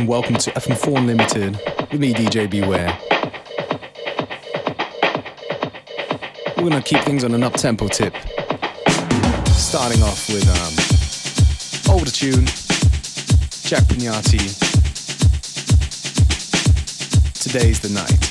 And welcome to FM4 Unlimited with me, DJ Beware. We're gonna keep things on an up-tempo tip. Starting off with um, older tune, Jack Peñate. Today's the night.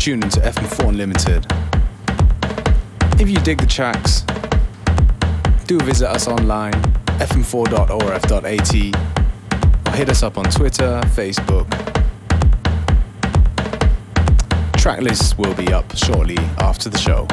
Tuned into FM4 Unlimited. If you dig the tracks, do visit us online, fm4.orf.at, or hit us up on Twitter, Facebook. Track lists will be up shortly after the show.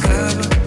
discover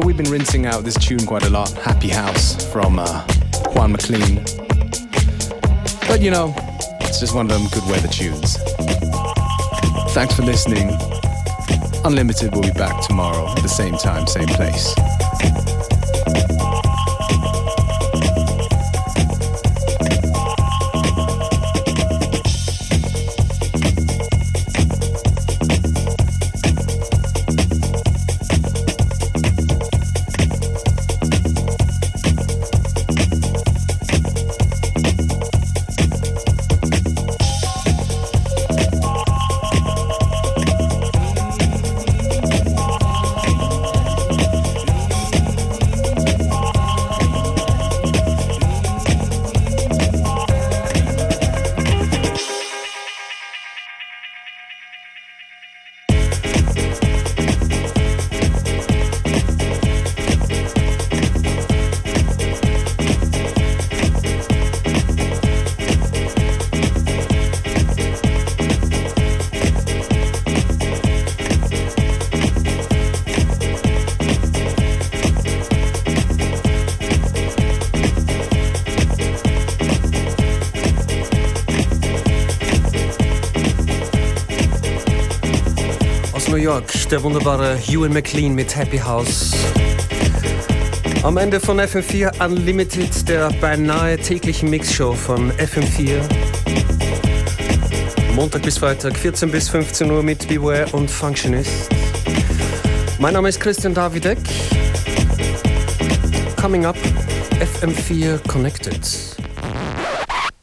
yeah, we've been rinsing out this tune quite a lot Happy House from uh, Juan MacLean. But you know, it's just one of them good weather tunes. Thanks for listening. Unlimited will be back tomorrow at the same time, same place. Der wunderbare Ewan McLean mit Happy House. Am Ende von FM4 Unlimited, der beinahe täglichen Mixshow von FM4. Montag bis Freitag, 14 bis 15 Uhr mit Beware und Functionist. Mein Name ist Christian Davidek. Coming up, FM4 Connected.